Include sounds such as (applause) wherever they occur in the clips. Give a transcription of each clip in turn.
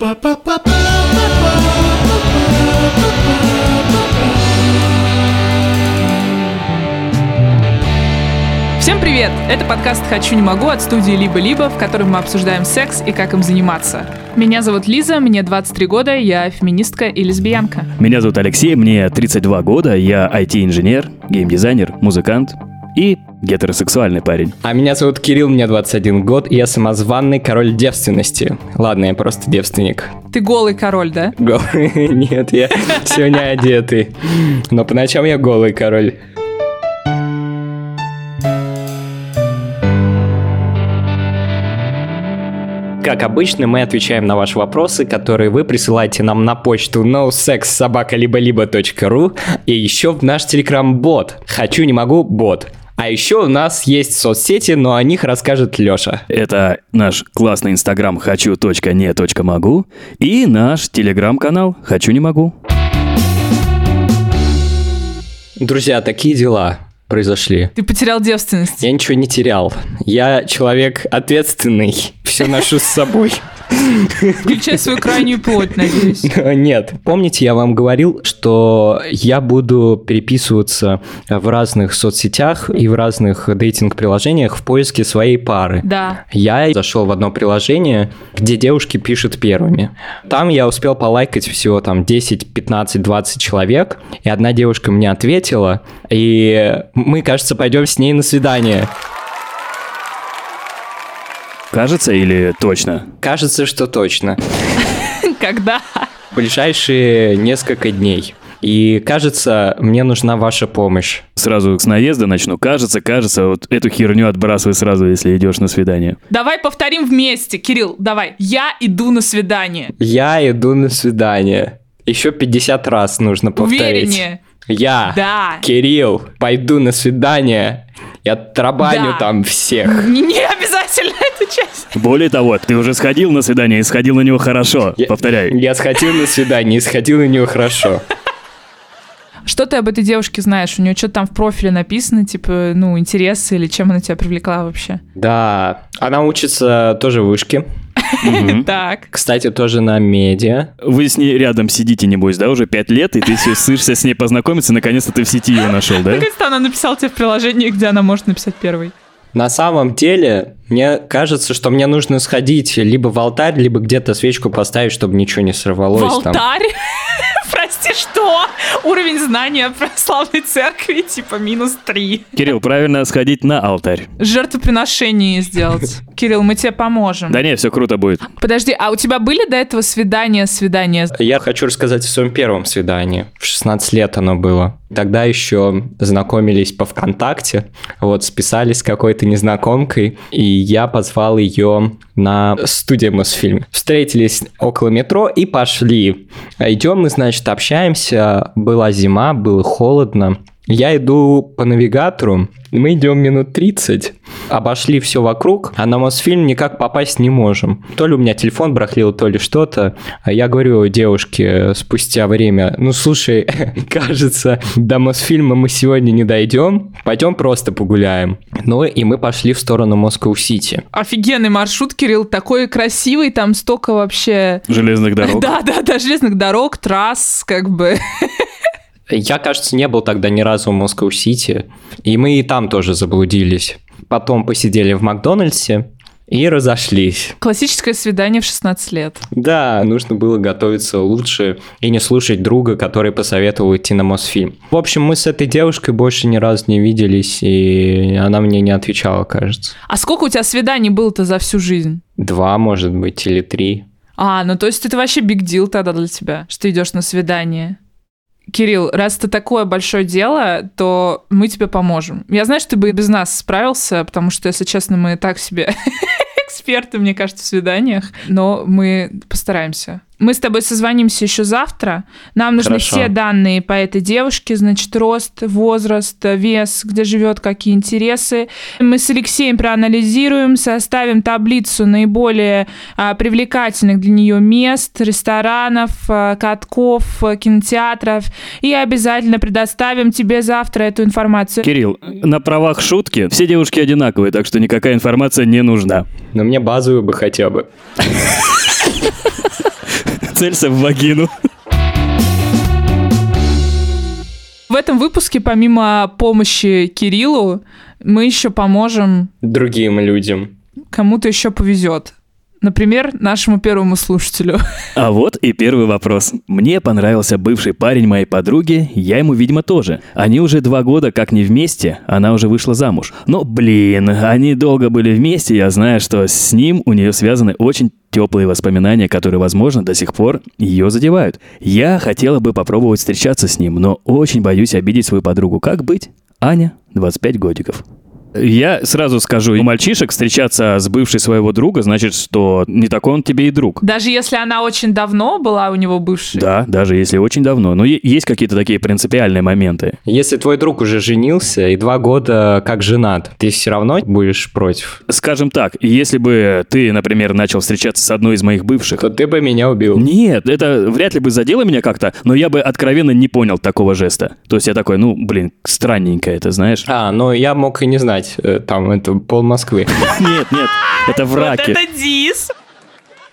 Всем привет! Это подкаст «Хочу, не могу» от студии «Либо-либо», в котором мы обсуждаем секс и как им заниматься. Меня зовут Лиза, мне 23 года, я феминистка и лесбиянка. Меня зовут Алексей, мне 32 года, я IT-инженер, геймдизайнер, музыкант и гетеросексуальный парень. А меня зовут Кирилл, мне 21 год, и я самозванный король девственности. Ладно, я просто девственник. Ты голый король, да? Голый? (laughs) Нет, я сегодня одетый. Но по ночам я голый король. Как обычно, мы отвечаем на ваши вопросы, которые вы присылаете нам на почту nosexsobaka-либо-либо.ру и еще в наш телеграм-бот «Хочу, не могу, бот». А еще у нас есть соцсети, но о них расскажет Леша. Это наш классный инстаграм хочу.не.могу и наш телеграм-канал «Хочу, не могу». Друзья, такие дела произошли. Ты потерял девственность. Я ничего не терял. Я человек ответственный. Все ношу с собой. Включай свою крайнюю плоть, надеюсь. (laughs) Нет. Помните, я вам говорил, что я буду переписываться в разных соцсетях и в разных дейтинг-приложениях в поиске своей пары. Да. Я зашел в одно приложение, где девушки пишут первыми. Там я успел полайкать всего там 10, 15, 20 человек, и одна девушка мне ответила, и мы, кажется, пойдем с ней на свидание. Кажется или точно? Кажется, что точно. (laughs) Когда? В ближайшие несколько дней. И кажется, мне нужна ваша помощь. Сразу с наезда начну. Кажется, кажется, вот эту херню отбрасывай сразу, если идешь на свидание. Давай повторим вместе, Кирилл, давай. Я иду на свидание. Я иду на свидание. Еще 50 раз нужно повторить. Увереннее. Я, Да. Кирилл, пойду на свидание и отрабаню Да. там всех. (laughs) Не, обязательно (laughs) эту часть. Более того, ты уже сходил на свидание и сходил на него хорошо. Я- Повторяй. Я сходил на свидание и сходил на него хорошо. (laughs) Что ты об этой девушке знаешь? У нее что-то там в профиле написано, типа, ну, интересы или чем она тебя привлекла вообще? Да, она учится тоже в вышке. (laughs) Так. Кстати, тоже на медиа. Вы с ней рядом сидите, небось, да, уже пять лет, и ты все сышься с ней познакомиться, наконец-то ты в сети ее нашел, да? Наконец-то она написала тебе в приложении, где она может написать первый. На самом деле, мне кажется, что мне нужно сходить либо в алтарь, либо где-то свечку поставить, чтобы ничего не сорвалось. В там. алтарь? Прости, что? Уровень знания православной церкви типа минус три. Кирилл, правильно сходить на алтарь. Жертвоприношение сделать. Кирилл, мы тебе поможем. Да не, все круто будет. Подожди, а у тебя были до этого свидания, свидания? Я хочу рассказать о своем первом свидании. В 16 лет оно было. Тогда еще знакомились по ВКонтакте, вот списались с какой-то незнакомкой, и я позвал ее на студию Мосфильм. Встретились около метро и пошли. Идем мы, значит, общаемся. Была зима, было холодно. Я иду по навигатору, мы идем минут 30, обошли все вокруг, а на Мосфильм никак попасть не можем. То ли у меня телефон брахлил, то ли что-то. А я говорю девушке спустя время, ну слушай, (laughs) кажется, до Мосфильма мы сегодня не дойдем, пойдем просто погуляем. Ну и мы пошли в сторону Москва-Сити. Офигенный маршрут, Кирилл, такой красивый, там столько вообще... Железных дорог. (laughs) Да, да, да, железных дорог, трасс, как бы. (laughs) Я, кажется, не был тогда ни разу в Москва-Сити, и мы и там тоже заблудились. Потом посидели в Макдональдсе и разошлись. Классическое свидание в 16 лет. Да, нужно было готовиться лучше и не слушать друга, который посоветовал идти на Мосфильм. В общем, мы с этой девушкой больше ни разу не виделись, и она мне не отвечала, кажется. А сколько у тебя свиданий было-то за всю жизнь? Два, может быть, или три. А, ну то есть это вообще биг дил тогда для тебя, что идешь на свидание. Кирилл, раз это такое большое дело, то мы тебе поможем. Я знаю, что ты бы и без нас справился, потому что, если честно, мы так себе (laughs) эксперты, мне кажется, в свиданиях, но мы постараемся. Мы с тобой созвонимся еще завтра. Нам нужны Хорошо. все данные по этой девушке, значит, рост, возраст, вес, где живет, какие интересы. Мы с Алексеем проанализируем, составим таблицу наиболее а, привлекательных для нее мест, ресторанов, а, катков, а, кинотеатров и обязательно предоставим тебе завтра эту информацию. Кирилл, на правах шутки, все девушки одинаковые, так что никакая информация не нужна. Но мне базовую бы хотя бы. (laughs) Целься в вагину. В этом выпуске, помимо помощи Кириллу, мы еще поможем Другим людям. кому-то еще повезет. Например, нашему первому слушателю. А вот и первый вопрос. Мне понравился бывший парень моей подруги, я ему, видимо, тоже. Они уже два года как не вместе, она уже вышла замуж. Но, блин, они долго были вместе, я знаю, что с ним у нее связаны очень теплые воспоминания, которые, возможно, до сих пор ее задевают. Я хотела бы попробовать встречаться с ним, но очень боюсь обидеть свою подругу. Как быть? Аня, 25 годиков. Я сразу скажу, у мальчишек встречаться с бывшей своего друга, значит, что не такой он тебе и друг. Даже если она очень давно была у него бывшей. Да, даже если очень давно. Но есть какие-то такие принципиальные моменты. Если твой друг уже женился и два года как женат, ты все равно будешь против, Скажем так, если бы ты, например, начал встречаться с одной из моих бывших, то ты бы меня убил. нет, это вряд ли бы задело меня как-то, но я бы откровенно не понял такого жеста. То есть я такой, ну, блин, странненько это, знаешь? А, ну я мог и не знать, э, там это пол Москвы. (laughs) Нет, нет, это в раке. дис!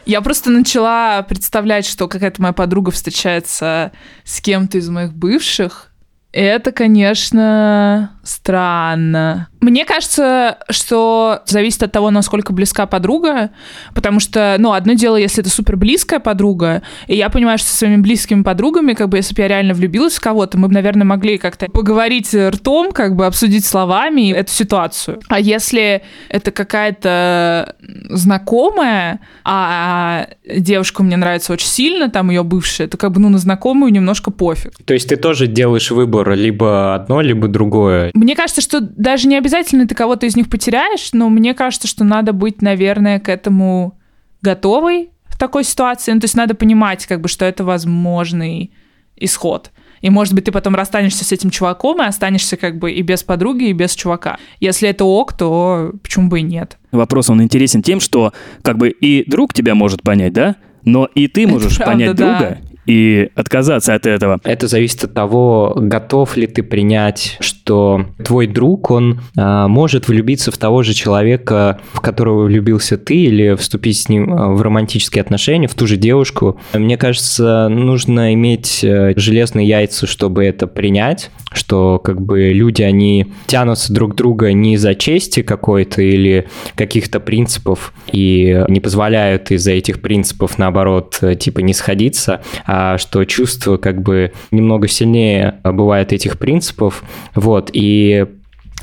Я просто начала представлять, что какая-то моя подруга встречается с кем-то из моих бывших. Это, конечно, странно. Мне кажется, что зависит от того, насколько близка подруга, потому что, ну, одно дело, если это супер близкая подруга, и я понимаю, что со своими близкими подругами, как бы, если бы я реально влюбилась в кого-то, мы бы, наверное, могли как-то поговорить ртом, как бы обсудить словами эту ситуацию. А если это какая-то знакомая, а девушка мне нравится очень сильно, там ее бывшая, то как бы, ну, на знакомую немножко пофиг. То есть ты тоже делаешь выбор либо одно, либо другое. Мне кажется, что даже не обязательно ты кого-то из них потеряешь, но мне кажется, что надо быть, наверное, к этому готовой в такой ситуации. Ну, то есть надо понимать, как бы, что это возможный исход. И, может быть, ты потом расстанешься с этим чуваком и останешься как бы и без подруги, и без чувака. Если это ок, то почему бы и нет? Вопрос, он интересен тем, что как бы и друг тебя может понять, да? Но и ты можешь правда, понять да. друга и отказаться от этого. Это зависит от того, готов ли ты принять, что твой друг, он а, может влюбиться в того же человека, в которого влюбился ты, или вступить с ним а, в романтические отношения, в ту же девушку. Мне кажется, нужно иметь э, железные яйца, чтобы это принять, что как бы люди, они тянутся друг друга не из-за чести какой-то или каких-то принципов и не позволяют из-за этих принципов, наоборот, э, типа не сходиться, а что чувство как бы немного сильнее бывает этих принципов, вот, и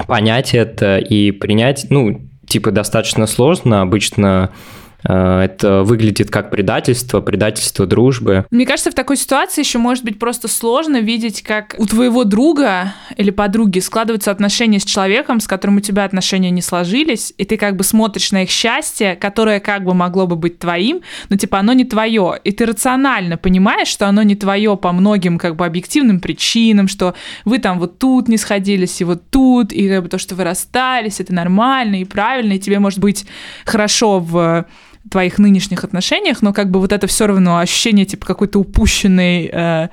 понять это и принять, ну, типа достаточно сложно, обычно это выглядит как предательство, предательство дружбы. Мне кажется, в такой ситуации еще может быть просто сложно видеть, как у твоего друга или подруги складываются отношения с человеком, с которым у тебя отношения не сложились, и ты как бы смотришь на их счастье, которое как бы могло бы быть твоим, но типа оно не твое, и ты рационально понимаешь, что оно не твое по многим как бы объективным причинам, что вы там вот тут не сходились, и вот тут, и как бы то, что вы расстались, это нормально и правильно, и тебе может быть хорошо в твоих нынешних отношениях, но как бы вот это все равно ощущение типа какой-то упущенной э,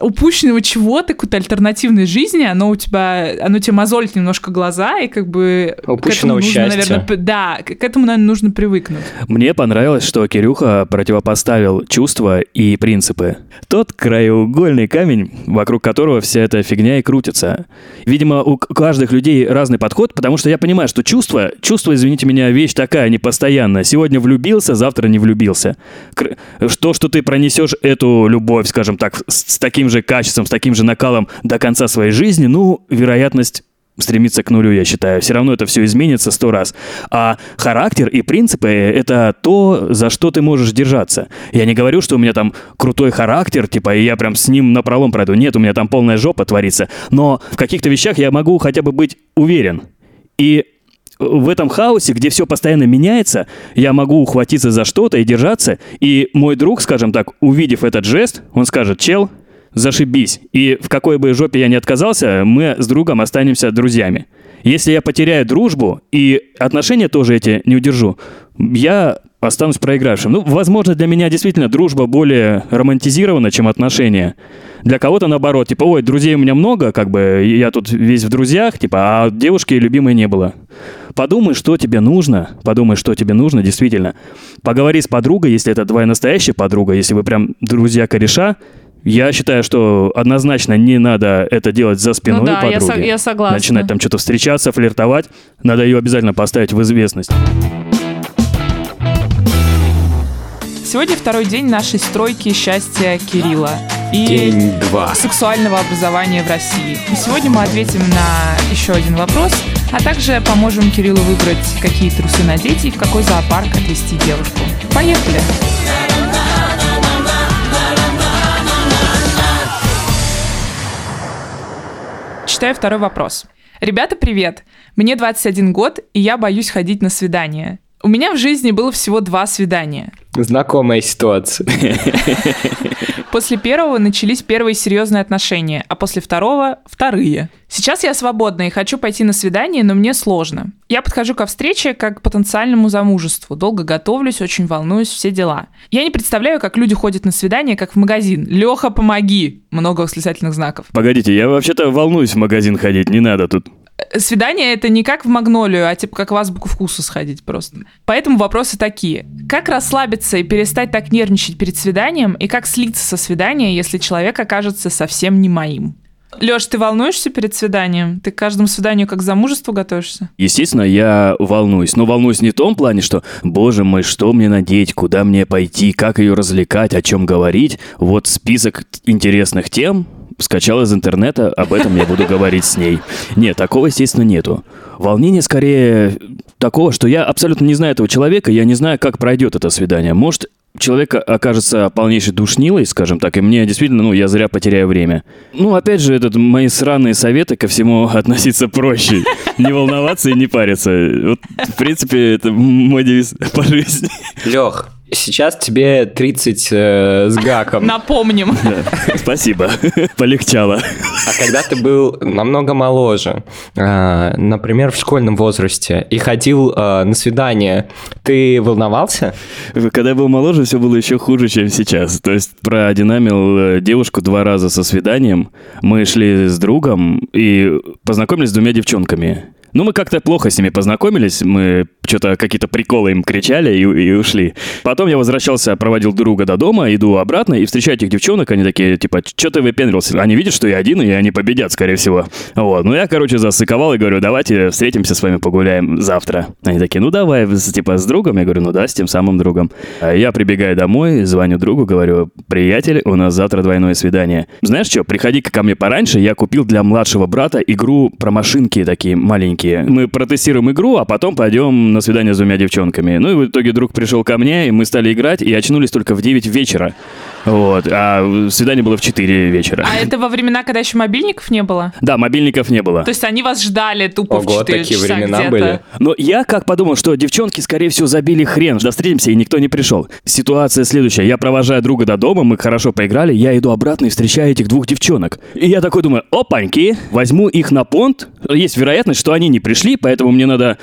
упущенного чего-то, какой-то альтернативной жизни, оно у тебя, оно тебе мозолит немножко глаза, и как бы к этому Упущенного нужно, счастья. наверное, да, к этому, наверное, нужно привыкнуть. Мне понравилось, что Кирюха противопоставил чувства и принципы. Тот краеугольный камень, вокруг которого вся эта фигня и крутится. Видимо, у каждых людей разный подход, потому что я понимаю, что чувство, чувство, извините меня, вещь такая непостоянная. Сегодня влюбился, завтра не влюбился. Кр- То, что ты пронесешь эту любовь, скажем так, с, с таким же качеством, с таким же накалом до конца своей жизни, ну, вероятность стремится к нулю, я считаю. Все равно это все изменится сто раз. А характер и принципы — это то, за что ты можешь держаться. Я не говорю, что у меня там крутой характер, типа, и я прям с ним напролом пройду. Нет, у меня там полная жопа творится. Но в каких-то вещах я могу хотя бы быть уверен. И в этом хаосе, где все постоянно меняется, я могу ухватиться за что-то и держаться. И мой друг, скажем так, увидев этот жест, он скажет, чел, зашибись. И в какой бы жопе я ни отказался, мы с другом останемся друзьями. Если я потеряю дружбу и отношения тоже эти не удержу, я останусь проигравшим. Ну, возможно, для меня действительно дружба более романтизирована, чем отношения. Для кого-то наоборот, типа, ой, друзей у меня много, как бы я тут весь в друзьях, типа, а девушки любимой не было. подумай, что тебе нужно, подумай, что тебе нужно, действительно. Поговори с подругой, если это твоя настоящая подруга, если вы прям друзья-кореша, я считаю, что однозначно не надо это делать за спиной ну да, подруги. Я, со- я согласна. Начинать там что-то встречаться, флиртовать. Надо ее обязательно поставить в известность. Сегодня второй день нашей стройки счастья Кирилла и День два. сексуального образования в России. И сегодня мы ответим на еще один вопрос, а также поможем Кириллу выбрать, какие трусы надеть и в какой зоопарк отвезти девушку. Поехали! Читаю второй вопрос. Ребята, привет! Мне 21 год, и я боюсь ходить на свидания. У меня в жизни было всего два свидания. Знакомая ситуация. После первого начались первые серьезные отношения, а после второго – вторые. Сейчас я свободна и хочу пойти на свидание, но мне сложно. Я подхожу ко встрече как к потенциальному замужеству. Долго готовлюсь, очень волнуюсь, все дела. Я не представляю, как люди ходят на свидание, как в магазин. Леха, помоги! Много восклицательных знаков. Погодите, я вообще-то волнуюсь в магазин ходить, не надо тут. Свидание это не как в Магнолию, а типа как в азбуку вкуса сходить просто. Поэтому вопросы такие. Как расслабиться и перестать так нервничать перед свиданием, и как слиться со свидания, если человек окажется совсем не моим? Леш, ты волнуешься перед свиданием? Ты к каждому свиданию как к замужеству готовишься? Естественно, я волнуюсь. Но волнуюсь не в том плане, что, боже мой, что мне надеть, куда мне пойти, как ее развлекать, о чем говорить. Вот список интересных тем, скачал из интернета, об этом я буду говорить с ней. Нет, такого, естественно, нету. Волнение скорее такого, что я абсолютно не знаю этого человека, я не знаю, как пройдет это свидание. Может, человек окажется полнейшей душнилой, скажем так, и мне действительно, ну, я зря потеряю время. Ну, опять же, этот, мои сраные советы ко всему (laughs) относиться проще. Не волноваться и не париться. Вот, в принципе, это мой девиз по жизни. Лех, сейчас тебе 30 э, с гаком. (laughs) Напомним. Да, (laughs) спасибо, (laughs) полегчало. А когда ты был намного моложе, э, например, в школьном возрасте, и ходил э, на свидание, ты волновался? Когда я был моложе, все было еще хуже, чем сейчас. То есть продинамил э, девушку два раза со свиданием. Мы шли с другом и познакомились с двумя девчонками. Ну, мы как-то плохо с ними познакомились, мы что-то какие-то приколы им кричали и, и ушли. Потом я возвращался, проводил друга до дома, иду обратно и встречаю этих девчонок, они такие, типа, что ты выпендрился? Они видят, что я один, и они победят, скорее всего. Вот, ну я, короче, засыковал и говорю, давайте встретимся с вами, погуляем завтра. Они такие, ну давай, типа, с другом? Я говорю, ну да, с тем самым другом. А Я прибегаю домой, звоню другу, говорю, приятель, у нас завтра двойное свидание. Знаешь что, приходи-ка ко мне пораньше, я купил для младшего брата игру про машинки такие маленькие. Мы протестируем игру, а потом пойдем на свидание с двумя девчонками. Ну и в итоге друг пришел ко мне, и мы стали играть, и очнулись только в 9 вечера. Вот, а свидание было в 4 вечера. А это во времена, когда еще мобильников не было? Да, мобильников не было. То есть они вас ждали тупо в Ого, 4 такие часа времена где-то. были. Но я как подумал, что девчонки, скорее всего, забили хрен. Да встретимся, и никто не пришел. Ситуация следующая. Я провожаю друга до дома, мы хорошо поиграли, я иду обратно и встречаю этих двух девчонок. И я такой думаю, опаньки, возьму их на понт. Есть вероятность, что они не пришли, поэтому мне надо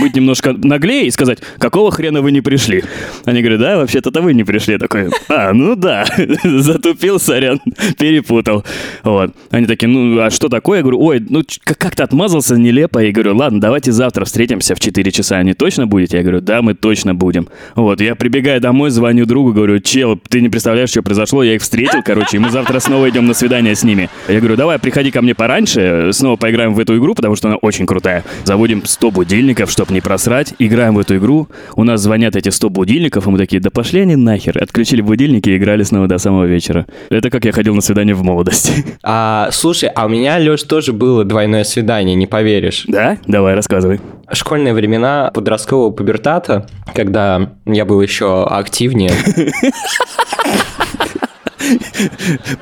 быть немножко наглее и сказать, какого хрена вы не пришли? Они говорят, да, вообще-то вы не пришли. Я такой, а, ну да, (laughs) затупил, сорян, перепутал. Вот. Они такие, ну, а что такое? Я говорю, ой, ну, как-то отмазался нелепо. И говорю, ладно, давайте завтра встретимся в 4 часа. Они точно будете? Я говорю, да, мы точно будем. Вот, я прибегаю домой, звоню другу, говорю, чел, ты не представляешь, что произошло, я их встретил, короче, и мы завтра снова идем на свидание с ними. Я говорю, давай, приходи ко мне пораньше, снова поиграем в эту игру, потому что она очень крутая. Заводим 100 будильников, чтобы не просрать, играем в эту игру, у нас звонят эти 100 будильников, и мы такие, да пошли они нахер. Отключили будильники и играли снова до самого вечера. Это как я ходил на свидание в молодости. (laughs) А, слушай, а у меня, Леш, тоже было двойное свидание, не поверишь. Да? Давай, рассказывай. Школьные времена подросткового пубертата, когда я был еще активнее. (laughs)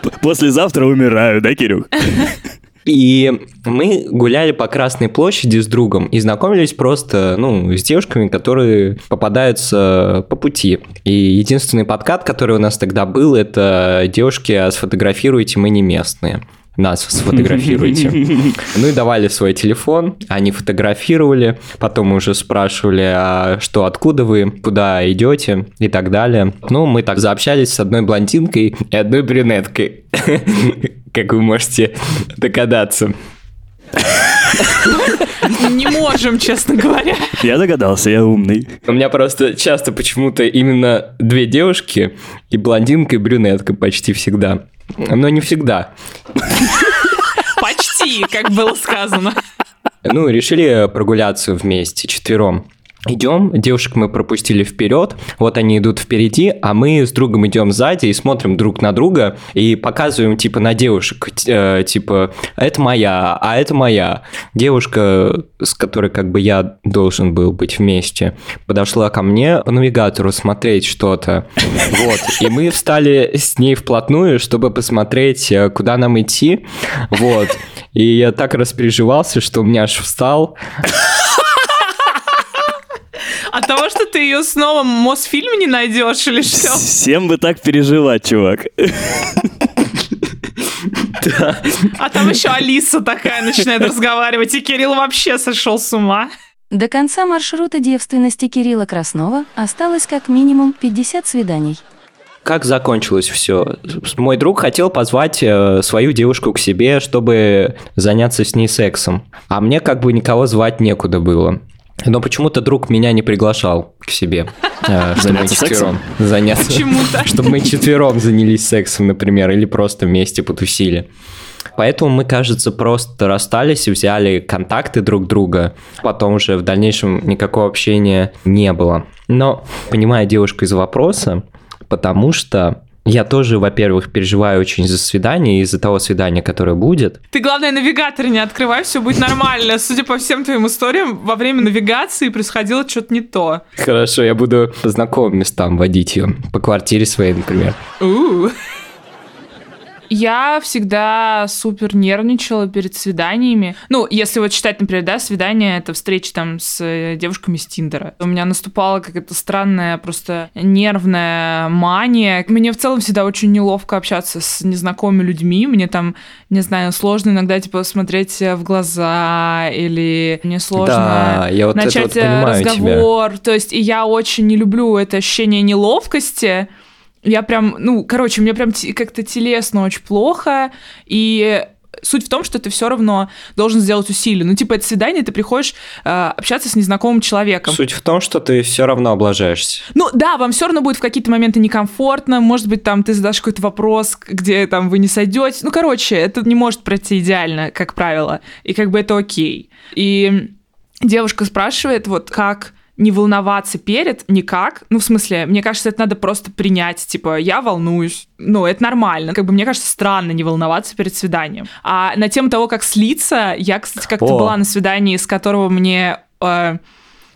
П- Послезавтра умираю, да, Кирюх? (laughs) И мы гуляли по Красной площади с другом и знакомились просто, ну, с девушками, которые попадаются по пути. И единственный подкат, который у нас тогда был, это девушки, а сфотографируйте, мы не местные. Нас сфотографируйте. (laughs) Ну и давали свой телефон, они фотографировали, потом уже спрашивали, а что, откуда вы, куда идете и так далее. Ну, мы так заобщались с одной блондинкой и одной брюнеткой, (laughs) как вы можете догадаться. Не можем, честно говоря. Я догадался, я умный. У меня просто часто почему-то именно две девушки, и блондинка, и брюнетка почти всегда. Но не всегда. Почти, как было сказано. Ну, решили прогуляться вместе, четвером. Идем, девушек мы пропустили вперед, вот они идут впереди, а мы с другом идем сзади и смотрим друг на друга и показываем типа на девушек, э, типа это моя, а это моя. Девушка, с которой как бы я должен был быть вместе, подошла ко мне по навигатору смотреть что-то, вот, и мы встали с ней вплотную, чтобы посмотреть, э, куда нам идти, вот, и я так распереживался, что у меня аж встал. От того, что ты ее снова в Мосфильме не найдешь или что? Всем бы так переживать, чувак. А там еще Алиса такая начинает разговаривать, и Кирилл вообще сошел с ума. До конца маршрута девственности Кирилла Краснова осталось как минимум 50 свиданий. Как закончилось все? Мой друг хотел позвать э, свою девушку к себе, чтобы заняться с ней сексом. А мне как бы никого звать некуда было. Но почему-то друг меня не приглашал к себе, э, (laughs) чтобы мы Заняться сексом? четвером заняться. Почему-то. (laughs) Чтобы мы четвером занялись сексом, например, или просто вместе потусили. Поэтому мы, кажется, просто расстались и взяли контакты друг друга. Потом уже в дальнейшем никакого общения не было. Но, понимая девушку из вопроса, потому что я тоже, во-первых, переживаю очень за свидание, из-за того свидания, которое будет. Ты, главное, навигатор не открывай, все будет нормально. Судя по всем твоим историям, во время навигации происходило что-то не то. Хорошо, я буду по знакомым местам водить ее. По квартире своей, например. Я всегда супер нервничала перед свиданиями. Ну, если вот считать, например, да, свидание, это встреча там с э, девушками с Тиндера. У меня наступала какая-то странная просто нервная мания. Мне в целом всегда очень неловко общаться с незнакомыми людьми. Мне там, не знаю, сложно иногда, типа, смотреть в глаза или мне сложно Да, я вот начать вот тебя. разговор. То есть и я очень не люблю это ощущение неловкости. Я прям, ну, короче, мне прям как-то телесно очень плохо, и суть в том, что ты все равно должен сделать усилия. Ну, типа, это свидание, ты приходишь э, общаться с незнакомым человеком. Суть в том, что ты все равно облажаешься. Ну да, вам все равно будет в какие-то моменты некомфортно, может быть, там ты задашь какой-то вопрос, где там вы не сойдете. Ну, короче, это не может пройти идеально, как правило, и как бы это окей. И девушка спрашивает, вот как не волноваться перед никак. Ну, в смысле, мне кажется, это надо просто принять. Типа, я волнуюсь. Ну, это нормально. Как бы, мне кажется, странно не волноваться перед свиданием. А на тему того, как слиться, я, кстати, как-то О. была на свидании, с которого мне... э,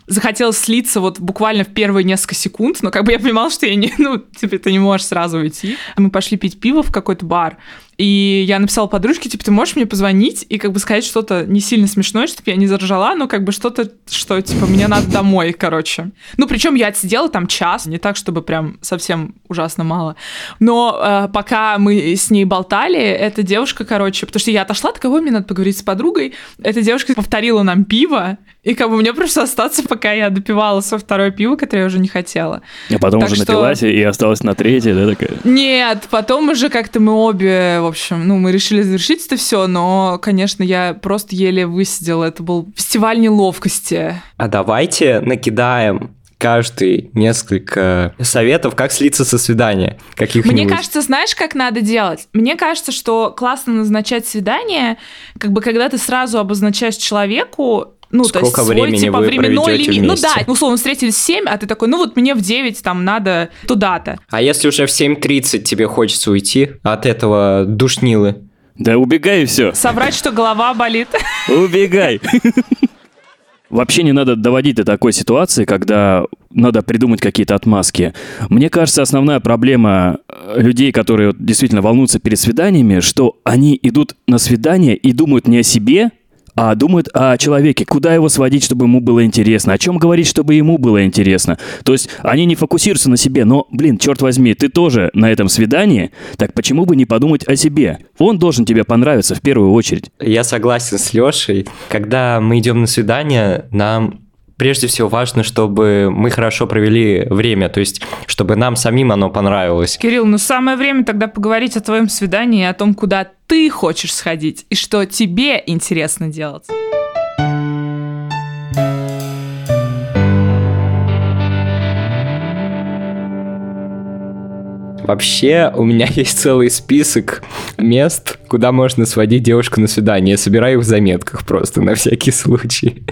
захотелось слиться вот буквально в первые несколько секунд, но как бы я понимала, что я не, (laughs) ну, типа, ты не можешь сразу уйти. Мы пошли пить пиво в какой-то бар, и я написала подружке, типа, ты можешь мне позвонить и как бы сказать что-то не сильно смешное, чтобы я не заржала, но как бы что-то, что, типа, мне надо домой, короче. Ну, причем я отсидела там час, не так, чтобы прям совсем ужасно мало. Но э, пока мы с ней болтали, эта девушка, короче, потому что я отошла, такая, ой, мне надо поговорить с подругой, эта девушка повторила нам пиво, и как бы мне пришлось остаться, пока я допивала свое второе пиво, которое я уже не хотела. А потом Так уже что- напилась и осталась на третьей, да, такая? Нет, потом уже как-то мы обе, в общем, ну, мы решили завершить это все, но, конечно, я просто еле высидела. Это был фестиваль неловкости. А давайте накидаем каждый несколько советов, как слиться со свидания. Каких-нибудь. Мне кажется, знаешь, как надо делать? Мне кажется, что классно назначать свидание, как бы когда ты сразу обозначаешь человеку, ну, то есть Сколько свой, времени типа, вы временной лимит. Ну вместе? да, условно, встретились в 7, а ты такой, ну вот мне в 9 там надо туда-то. А если уже в 7.30 тебе хочется уйти от этого душнилы? Да убегай и все. Соврать, что голова болит. Убегай. Вообще не надо доводить до такой ситуации, когда надо придумать какие-то отмазки. Мне кажется, основная проблема э, людей, которые действительно волнуются перед свиданиями, что они идут на свидание и думают не о себе, а думают о человеке, куда его сводить, чтобы ему было интересно, о чем говорить, чтобы ему было интересно. То есть они не фокусируются на себе, но, блин, черт возьми, ты тоже на этом свидании, так почему бы не подумать о себе? Он должен тебе понравиться в первую очередь. Я согласен с Лешей. Когда мы идем на свидание, нам прежде всего важно, чтобы мы хорошо провели время, то есть чтобы нам самим оно понравилось. Кирилл, ну самое время тогда поговорить о твоем свидании о том, куда ты хочешь сходить и что тебе интересно делать. Вообще, у меня (laughs) есть целый список мест, куда можно сводить девушку на свидание. Я собираю их в заметках просто на всякий (laughs) случай.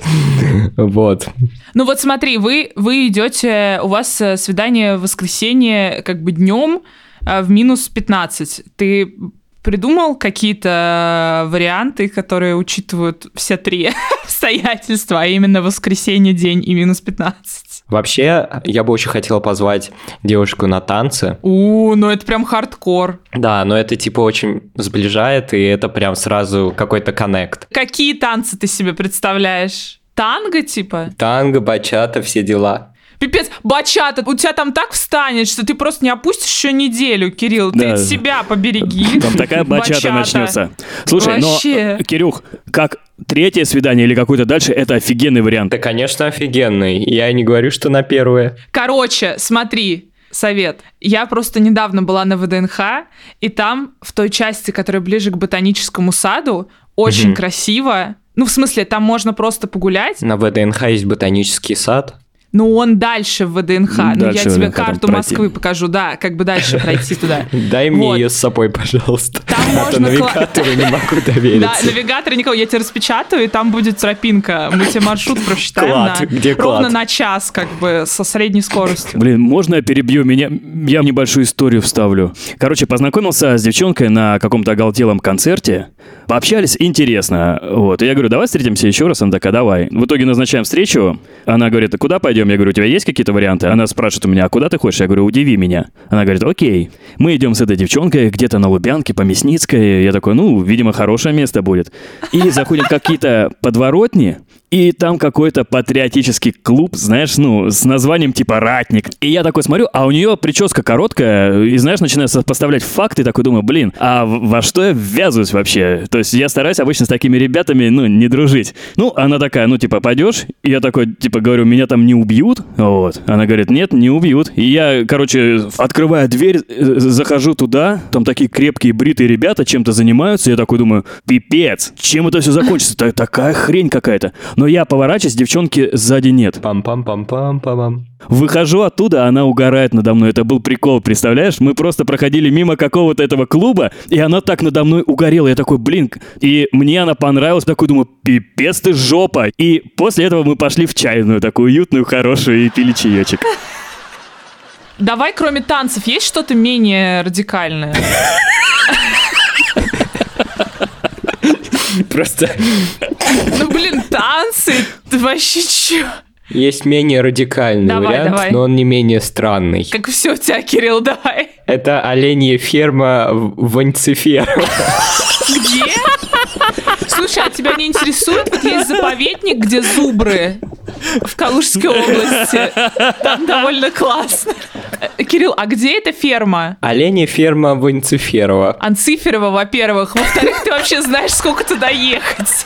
Вот. Ну вот смотри, вы, вы идете, у вас э, свидание в воскресенье как бы днем а, в минус 15. Ты придумал какие-то варианты, которые учитывают все три (laughs) обстоятельства, а именно воскресенье, день и минус 15? Вообще, я бы очень хотел позвать девушку на танцы. У, ну это прям хардкор. Да, но это типа очень сближает, и это прям сразу какой-то коннект. Какие танцы ты себе представляешь? Танго типа? Танго, бачата, все дела. Пипец, бачата, у тебя там так встанет, что ты просто не опустишь еще неделю, Кирилл. Да. Ты себя побереги. Там такая бачата начнется. Слушай, Вообще. но, Кирюх, как третье свидание или какое-то дальше, это офигенный вариант. Да, конечно, офигенный. Я не говорю, что на первое. Короче, смотри, совет. Я просто недавно была на ВДНХ, и там, в той части, которая ближе к ботаническому саду, очень Мгм. красиво. Ну, в смысле, там можно просто погулять, На ВДНХ есть ботанический сад. Но он дальше в ВДНХ. ну, я Дальше тебе ВДНХ, карту пройти. Москвы покажу, да, как бы дальше пройти туда. (laughs) Дай мне ее с собой, пожалуйста. Там а то навигатору не могу (laughs) Да, довериться. навигатор никого, я тебе распечатаю, и там будет тропинка. Мы тебе маршрут просчитаем Клад, на- где ровно клад? на час, как бы, со средней скоростью. Блин, можно я перебью меня? Я небольшую историю вставлю. Короче, познакомился с девчонкой на каком-то оголтелом концерте. Пообщались, интересно. Вот. И я говорю, давай встретимся еще раз. Она такая, давай. В итоге назначаем встречу. Она говорит, а куда пойдем? Я говорю, у тебя есть какие-то варианты? Она спрашивает у меня, а куда ты хочешь? Я говорю, удиви меня. Она говорит, окей. Мы идем с этой девчонкой где-то на Лубянке, по Мясницкой. Я такой, ну, видимо, хорошее место будет. И заходят какие-то подворотни, и там какой-то патриотический клуб, знаешь, ну, с названием типа «Ратник». И я такой смотрю, а у нее прическа короткая, и, знаешь, начинаю сопоставлять факты, такой думаю, блин, а во что я ввязываюсь вообще? То есть я стараюсь обычно с такими ребятами, ну, не дружить. Ну, она такая, ну, типа, пойдешь? И я такой, типа, говорю, меня там не убьют? Вот. Она говорит, нет, не убьют. И я, короче, открываю дверь, э, захожу туда, там такие крепкие бритые ребята чем-то занимаются, я такой думаю, пипец, чем это все закончится? Такая хрень какая-то. Но я поворачиваюсь, девчонки сзади нет. Пам-пам-пам-пам-пам. Выхожу оттуда, она угорает надо мной. Это был прикол, представляешь? Мы просто проходили мимо какого-то этого клуба, и она так надо мной угорела. Я такой, блин, и мне она понравилась. Такой думаю, пипец ты жопа. И после этого мы пошли в чайную, такую уютную, хорошую, и пили чаечек. Давай, кроме танцев, есть что-то менее радикальное? Просто Ну, блин, танцы, вообще чё? есть менее радикальный Давай, вариант, давай. но он не менее странный. Как все у тебя, Кирилл, давай. Это оленья ферма в. Где? Слушай, а тебя не интересует? Вот есть заповедник, где зубры в Калужской области. Там довольно классно. Э, Кирилл, а где эта ферма? Оленья ферма Ванциферова. Анциферова, во-первых. Во-вторых, ты вообще знаешь, сколько туда ехать.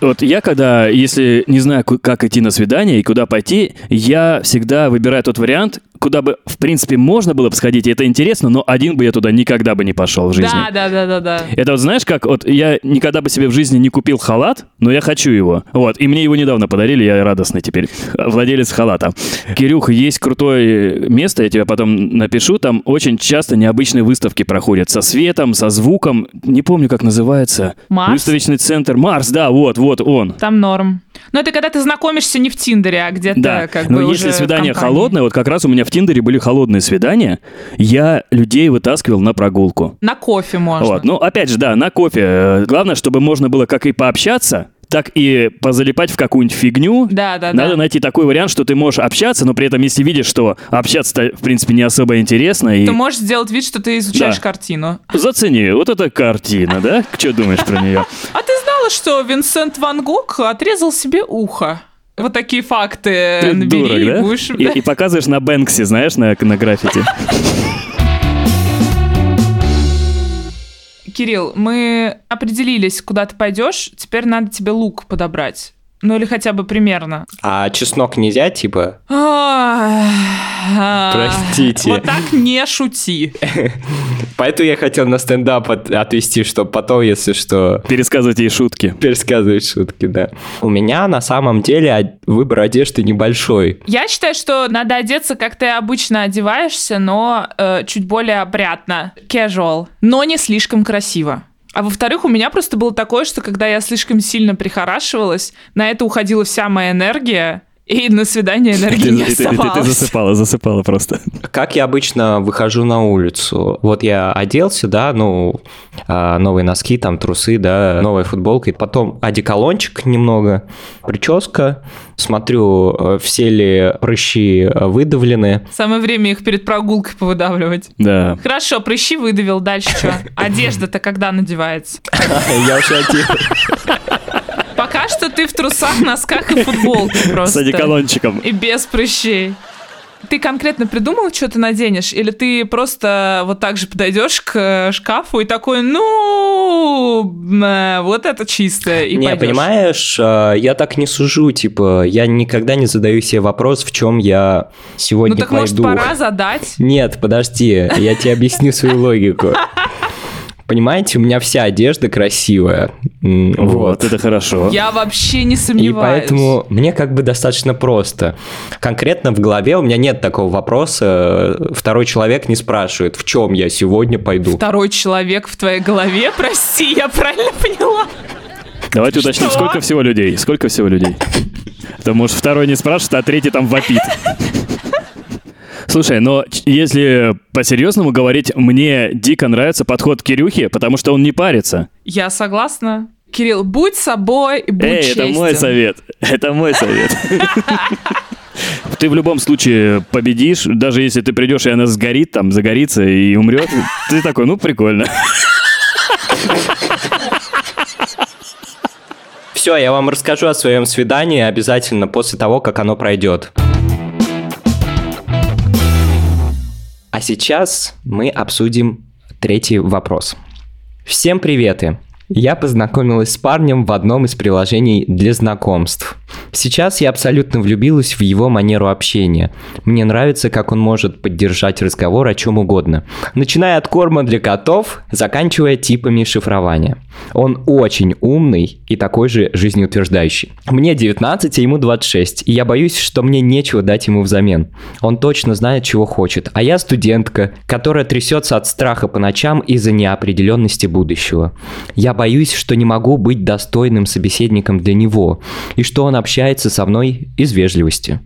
Вот я когда, если не знаю, как идти на свидание и куда пойти, я всегда выбираю тот вариант, куда бы, в принципе, можно было бы сходить, и это интересно, но один бы я туда никогда бы не пошел в жизни. Да, да, да, да, да. Это вот знаешь как, вот я никогда бы себе в жизни не купил халат, но я хочу его. Вот, и мне его недавно подарили, я радостный теперь, (laughs) владелец халата. Кирюх, есть крутое место, я тебе потом напишу, там очень часто необычные выставки проходят со светом, со звуком, не помню, как называется. Марс? Выставочный центр. Марс, да, вот, вот он. Там норм. Но это когда ты знакомишься не в Тиндере, а где-то Да, как но бы если уже свидание компании. холодное, вот как раз у меня в Тиндере были холодные свидания, я людей вытаскивал на прогулку. На кофе можно. Вот. Ну, опять же, да, на кофе. Э, Главное, чтобы можно было как и пообщаться, так и позалипать в какую-нибудь фигню. Да, да, Надо да. найти такой вариант, что ты можешь общаться, но при этом, если видишь, что общаться-то, в принципе, не особо интересно, и Ты можешь сделать вид, что ты изучаешь Да. картину. зацени, вот эта картина, да? Что думаешь про нее? (laughs) А ты знала, что Винсент Ван Гог отрезал себе ухо? Вот такие факты Ты набери дурак, и да? будешь... И, и показываешь на Бэнксе, знаешь, на, на граффити. Кирилл, мы определились, куда ты пойдешь. Теперь надо тебе лук подобрать. Ну или хотя бы примерно. А чеснок нельзя, типа? Простите. Вот так не шути. (laughs) Поэтому я хотел на стендап от, отвести, чтобы потом, если что... Пересказывать ей шутки. Пересказывать шутки, да. У меня на самом деле выбор одежды небольшой. Я считаю, что надо одеться, как ты обычно одеваешься, но э, чуть более опрятно. Casual. Но не слишком красиво. А во-вторых, у меня просто было такое, что когда я слишком сильно прихорашивалась, на это уходила вся моя энергия, и на свидание энергии не оставалось. Ты, ты, ты засыпала, засыпала просто. Как я обычно выхожу на улицу? Вот я оделся, да, ну, а, новые носки, там, трусы, да, новая футболка, и потом одеколончик немного, прическа, смотрю, э, все ли прыщи выдавлены. Самое время их перед прогулкой повыдавливать. Да. Хорошо, прыщи выдавил, дальше что? (laughs) Одежда-то когда надевается? (laughs) Я уже одел. Пока что ты в трусах, носках и футболке просто. С одеколончиком. И без прыщей. Ты конкретно придумал, что ты наденешь? Или ты просто вот так же подойдешь к шкафу и такой, ну, э, вот это чистое, и Не, пойдешь? понимаешь, э, я так не сужу, типа, я никогда не задаю себе вопрос, в чем я сегодня Ну так, пойду. может, пора задать? Нет, подожди, я тебе объясню свою логику. Понимаете, у меня вся одежда красивая. Вот, вот это хорошо. Я вообще не сомневаюсь. И поэтому мне как бы достаточно просто. Конкретно в голове у меня нет такого вопроса. Второй человек не спрашивает, в чем я сегодня пойду. Второй человек в твоей голове, прости, я правильно поняла? Давайте уточним, Что? сколько всего людей? Сколько всего людей? То может второй не спрашивает, а третий там вопит. Слушай, но если по-серьезному говорить, мне дико нравится подход Кирюхи, потому что он не парится. Я согласна. Кирилл, будь собой и будь Эй, честен. это мой совет. Это мой совет. (laughs) Ты в любом случае победишь, даже если ты придешь, и она сгорит, там, загорится и умрет. Ты такой, ну, прикольно. Все, я вам расскажу о своем свидании обязательно после того, как оно пройдет. А сейчас мы обсудим третий вопрос. Всем приветы! Я познакомилась с парнем в одном из приложений для знакомств. Сейчас я абсолютно влюбилась в его манеру общения. Мне нравится, как он может поддержать разговор о чем угодно. Начиная от корма для котов, заканчивая типами шифрования. Он очень умный и такой же жизнеутверждающий. Мне 19, а ему 26, и я боюсь, что мне нечего дать ему взамен. Он точно знает, чего хочет, а я студентка, которая трясется от страха по ночам из-за неопределенности будущего. Я боюсь, что не могу быть достойным собеседником для него, и что он общается со мной из вежливости.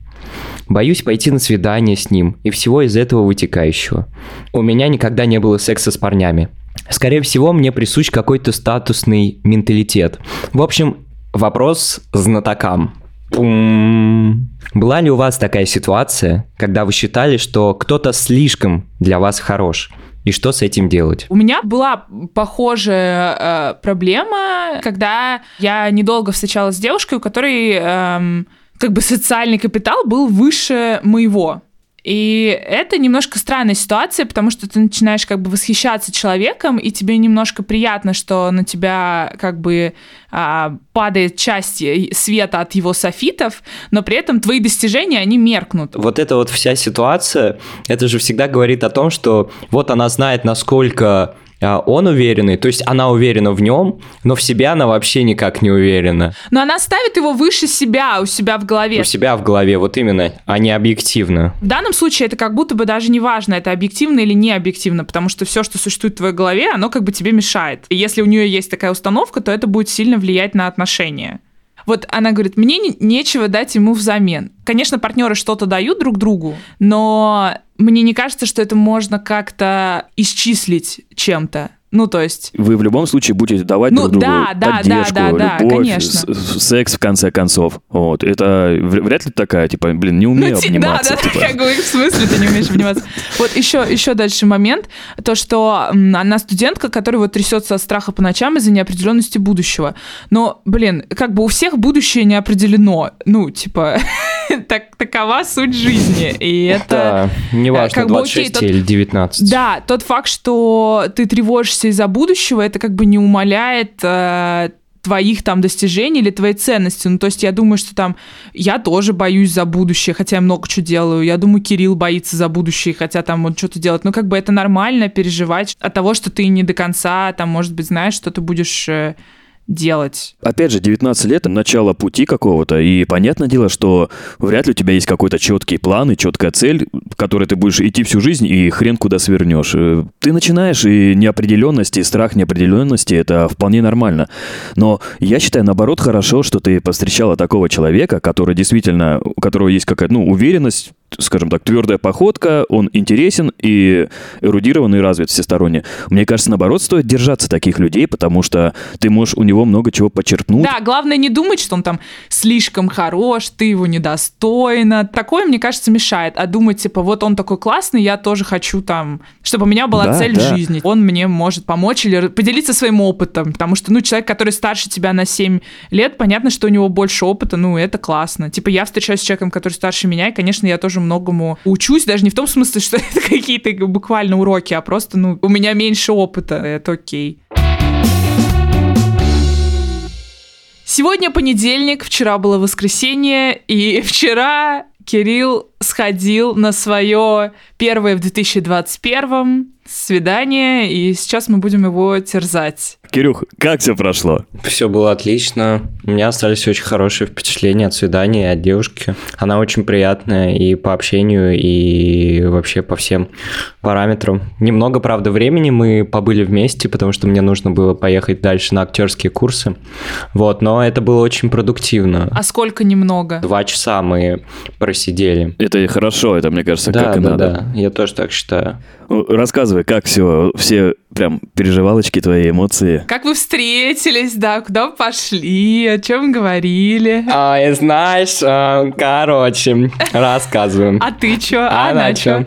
Боюсь пойти на свидание с ним и всего из этого вытекающего. У меня никогда не было секса с парнями. Скорее всего, мне присущ какой-то статусный менталитет. В общем, вопрос знатокам. Пум. Была ли у вас такая ситуация, когда вы считали, что кто-то слишком для вас хорош? И что с этим делать? У меня была похожая э, проблема, когда я недолго встречалась с девушкой, у которой эм, как бы социальный капитал был выше моего. И это немножко странная ситуация, потому что ты начинаешь как бы восхищаться человеком, и тебе немножко приятно, что на тебя как бы а, падает часть света от его софитов, но при этом твои достижения, они меркнут. Вот эта вот вся ситуация, это же всегда говорит о том, что вот она знает, насколько он уверенный, то есть она уверена в нем, но в себе она вообще никак не уверена. Но она ставит его выше себя, у себя в голове. У себя в голове, вот именно, а не объективно. В данном случае это как будто бы даже не важно, это объективно или не объективно, потому что все, что существует в твоей голове, оно как бы тебе мешает. И если у нее есть такая установка, то это будет сильно влиять на отношения. Вот она говорит, мне не, нечего дать ему взамен. Конечно, партнеры что-то дают друг другу, но мне не кажется, что это можно как-то исчислить чем-то. Ну, то есть... Вы в любом случае будете давать ну, друг другу да, да, поддержку, да, да, да, любовь, конечно. секс, в конце концов. Вот. Это вряд ли такая, типа, блин, не умею (laughs) ну, обниматься. Да, да, типа. (laughs) как бы, в смысле ты не умеешь обниматься? Вот еще, еще дальше момент, то, что она студентка, которая вот трясется от страха по ночам из-за неопределенности будущего. Но, блин, как бы у всех будущее не определено. Ну, типа, (laughs) так, такова суть жизни. И это... Да, неважно, как бы, 26 окей, тот- или 19. Да, тот факт, что ты тревожишься из-за будущего, это как бы не умаляет э, твоих там достижений или твоей ценности. Ну, то есть я думаю, что там я тоже боюсь за будущее, хотя я много чего делаю. Я думаю, Кирилл боится за будущее, хотя там он что-то делает. Ну, как бы это нормально переживать от того, что ты не до конца, там, может быть, знаешь, что ты будешь э, делать. Опять же, 19 лет, начало пути какого-то, и понятное дело, что вряд ли у тебя есть какой-то четкий план и четкая цель, к которой ты будешь идти всю жизнь, и хрен куда свернешь. Э, ты начинаешь, и неопределенность, и страх неопределенности – это вполне нормально. Но я считаю, наоборот, хорошо, что ты повстречала такого человека, который действительно, у которого есть какая-то, ну, уверенность, скажем так, твердая походка, он интересен и эрудирован и развит всесторонне. Мне кажется, наоборот, стоит держаться таких людей, потому что ты можешь у него много чего почерпнуть. Да, главное не думать, что он там слишком хорош, ты его недостойна. Такое, мне кажется, мешает. А думать, типа, вот он такой классный, я тоже хочу там, чтобы у меня была Да, цель да. в жизни. Он мне может помочь или поделиться своим опытом. Потому что, ну, человек, который старше тебя на 7 лет, понятно, что у него больше опыта, ну, это классно. Типа, я встречаюсь с человеком, который старше меня, и, конечно, я тоже многому учусь, даже не в том смысле, что (laughs) это какие-то буквально уроки, а просто, ну, у меня меньше опыта, это окей. Сегодня понедельник, вчера было воскресенье, и (laughs) вчера Кирилл сходил на свое первое в 2021 свидание, и сейчас мы будем его терзать. Кирюх, как все прошло? Все было отлично. У меня остались очень хорошие впечатления от свидания и от девушки. Она очень приятная и по общению, и вообще по всем параметрам. Немного, правда, времени мы побыли вместе, потому что мне нужно было поехать дальше на актерские курсы. Вот, но это было очень продуктивно. А сколько немного? Два часа мы просидели. Это и хорошо, это, мне кажется, Да, как и да, надо. да, я тоже так считаю. Ну, Рассказывай, как все, все прям переживалочки твои, эмоции. Как вы встретились, да, куда вы пошли, о чем говорили? А, и знаешь, а, короче, рассказываем. А ты чё? А А она чё?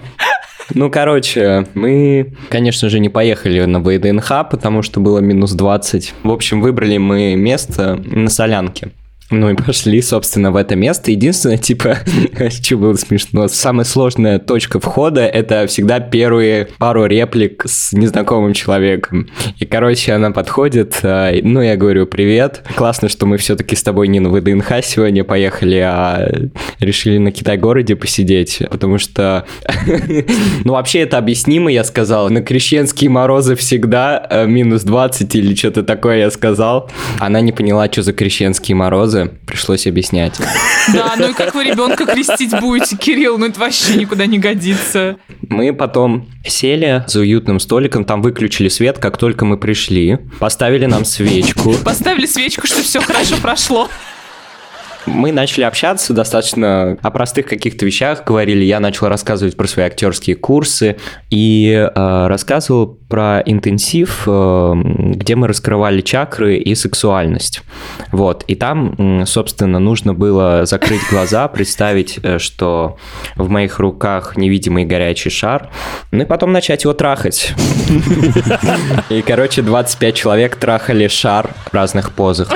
Ну, короче, мы, конечно же, не поехали на ВДНХ, потому что было минус 20. В общем, выбрали мы место на Солянке. Ну и пошли, собственно, в это место. Единственное, типа, (laughs) что было смешно, самая сложная точка входа — это всегда первые пару реплик с незнакомым человеком. И, короче, она подходит, а, ну, я говорю, привет, классно, что мы все-таки с тобой не на ВДНХ сегодня поехали, а решили на Китай-городе посидеть, потому что, (laughs) ну, вообще это объяснимо, я сказал, на крещенские морозы всегда э, минус 20 или что-то такое я сказал. Она не поняла, что за крещенские морозы, пришлось объяснять. Да, ну и как вы ребенка крестить будете, Кирилл? Ну это вообще никуда не годится. Мы потом сели за уютным столиком, там выключили свет, как только мы пришли, поставили нам свечку. Поставили свечку, что все хорошо прошло. Мы начали общаться достаточно о простых каких-то вещах, говорили, я начал рассказывать про свои актерские курсы и э, рассказывал про интенсив, э, где мы раскрывали чакры и сексуальность. Вот, и там, собственно, нужно было закрыть глаза, представить, э, что в моих руках невидимый горячий шар, ну и потом начать его трахать. И, короче, 25 человек трахали шар в разных позах.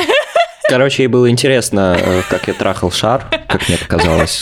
Короче, ей было интересно, э, как я трахал шар, как мне показалось.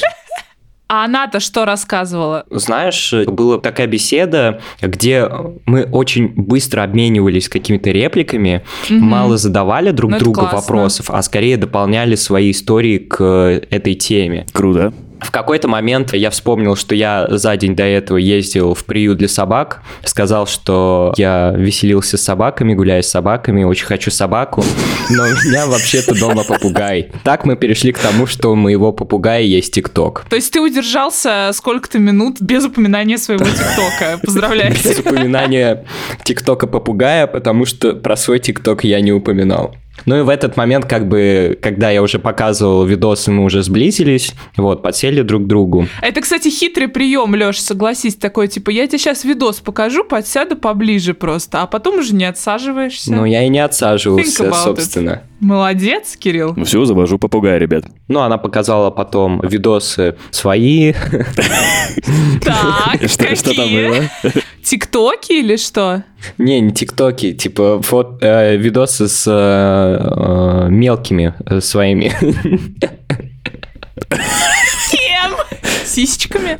А она-то что рассказывала? Знаешь, была такая беседа, где мы очень быстро обменивались какими-то репликами, мало задавали друг Ну, другу вопросов, а скорее дополняли свои истории к этой теме. Круто. В какой-то момент я вспомнил, что я за день до этого ездил в приют для собак, сказал, что я веселился с собаками, гуляю с собаками, очень хочу собаку, но у меня вообще-то дома попугай. Так мы перешли к тому, что у моего попугая есть ТикТок. То есть ты удержался сколько-то минут без упоминания своего ТикТока. Поздравляю. Без упоминания ТикТока попугая, потому что про свой ТикТок я не упоминал. Ну и в этот момент, как бы, когда я уже показывал видосы, мы уже сблизились, вот, подсели друг к другу. Это, кстати, хитрый прием, Леш, согласись, такой, типа, я тебе сейчас видос покажу, подсяду поближе просто, а потом уже не отсаживаешься. Но я и не отсаживался, about it. собственно. Молодец, Кирилл. Ну все, завожу попугая, ребят. Ну, она показала потом видосы свои. (laughs) Так, (laughs) Что, там какие? было? Тиктоки или что? Не, не тиктоки, типа фот, э, видосы с э, э, мелкими э, своими. Кем? Сисечками?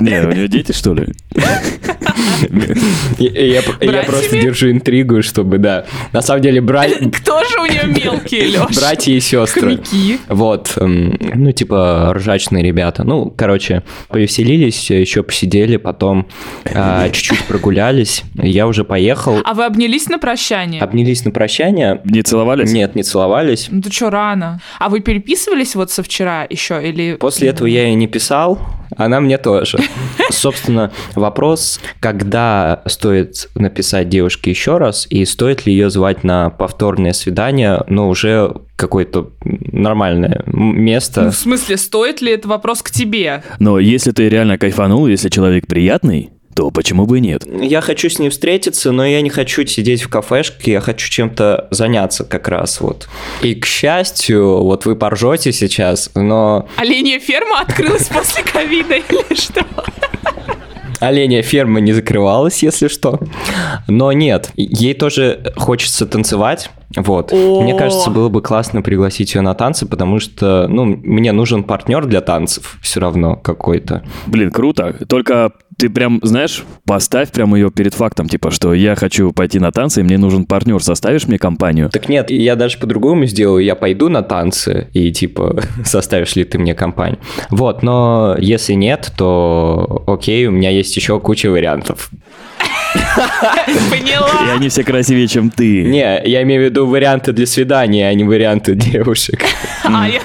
Не, у нее дети, что ли? Я, просто держу интригу, чтобы, да. На самом деле, бра... (laughs) Кто же у нее мелкие, Лёш? братья и сестры. Хомяки. Вот, ну, типа, ржачные ребята. Ну, короче, повеселились, еще посидели, потом а, чуть-чуть прогулялись. Я уже поехал. А вы обнялись на прощание? Обнялись на прощание. Не целовались? Нет, не целовались. Ну ты что, рано. А вы переписывались вот со вчера еще или... После этого я ей не писал, она мне тоже. (laughs) Собственно, вопрос, когда стоит написать девушке еще раз, и стоит ли ее звать на повторное свидание, но уже какое-то нормальное м- Ну, место. в смысле, стоит ли это вопрос к тебе? Но если ты реально кайфанул, если человек приятный, то почему бы и нет? Я хочу с ней встретиться, но я не хочу сидеть в кафешке, я хочу чем-то заняться как раз вот. И, к счастью, вот вы поржете сейчас, но Оленья ферма открылась после ковида или что? оленя ферма не закрывалась, если что. Но нет, ей тоже хочется танцевать. Вот. О. Мне кажется, было бы классно пригласить ее на танцы, потому что, ну, мне нужен партнер для танцев все равно какой-то. Блин, круто. Только ты прям, знаешь, поставь прям ее перед фактом, типа, что я хочу пойти на танцы, и мне нужен партнер, составишь мне компанию? Так нет, я даже по-другому сделаю. Я пойду на танцы и, типа, (laughs) составишь ли ты мне компанию. Вот, но если нет, то окей, у меня есть еще куча вариантов. (laughs) И Поняла. они все красивее, чем ты. Не, я имею в виду варианты для свидания, а не варианты девушек. (laughs) А, я...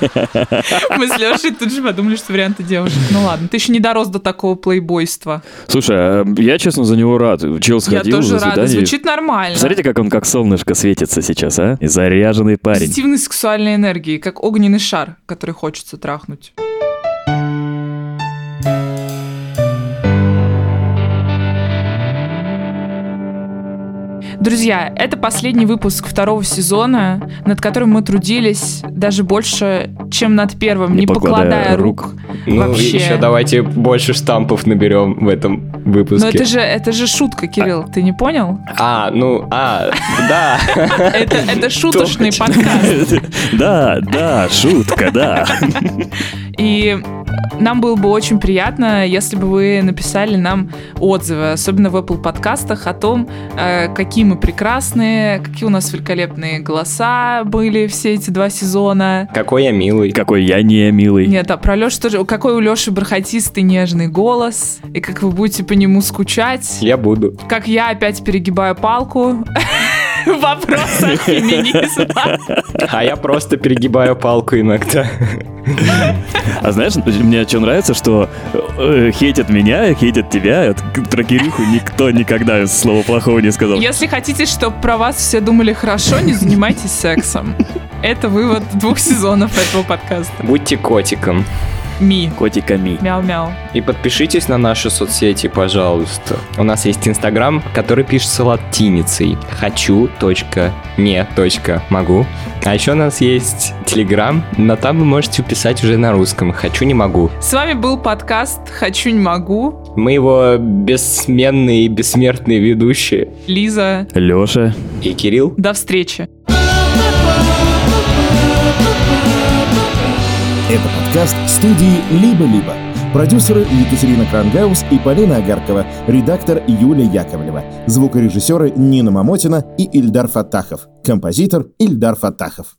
(laughs) Мы с Лешей тут же подумали, что варианты девушек. Ну ладно, ты еще не дорос до такого плейбойства. Слушай, а я, честно, за него рад. Чел Я сходил тоже за рада. свидание. Звучит нормально. Посмотрите, как он как солнышко светится сейчас, а? И заряженный парень. Позитивной сексуальной энергии, как огненный шар, который хочется трахнуть. Друзья, это последний выпуск второго сезона, над которым мы трудились даже больше, чем над первым, не, Не покладая, покладая рук. Ну, Вообще. еще давайте больше штампов наберем в этом выпуске. Но это же, это же шутка, Кирилл, ты не понял? А, ну, а, да. (laughs) Это, (laughs) шуточный подкаст. (laughs) Да, да, шутка, да. И нам было бы очень приятно, если бы вы написали нам отзывы, особенно в Apple подкастах, о том, э, какие мы прекрасные, какие у нас великолепные голоса были все эти два сезона. Какой я милый. Какой я не милый. Нет, а про Лешу тоже. Какой у Леши бархатистый нежный голос, и как вы будете по нему скучать. Я буду. Как я опять перегибаю палку (laughs) вопросах феминизма. А я просто перегибаю палку иногда. А знаешь, мне что нравится, что э, хейтят меня, хейтят тебя. Про Кирюху никто никогда слова плохого не сказал. Если хотите, чтобы про вас все думали хорошо, не занимайтесь сексом. Это вывод двух сезонов этого подкаста. Будьте котиком. Ми. Котиками. Мяу-мяу. И подпишитесь на наши соцсети, пожалуйста. У нас есть Инстаграм, который пишется латиницей. Хочу, не, могу. А еще у нас есть Телеграм, но там вы можете писать уже на русском. Хочу, не могу. С вами был подкаст «Хочу, не могу». Мы его бессменные и бессмертные ведущие. Лиза. Леша. И Кирилл. До встречи. Это подкаст студии «Либо-либо». Продюсеры Екатерина Крангаус и Полина Агаркова. Редактор Юлия Яковлева. Звукорежиссеры Нина Мамотина и Ильдар Фатахов. Композитор Ильдар Фатахов.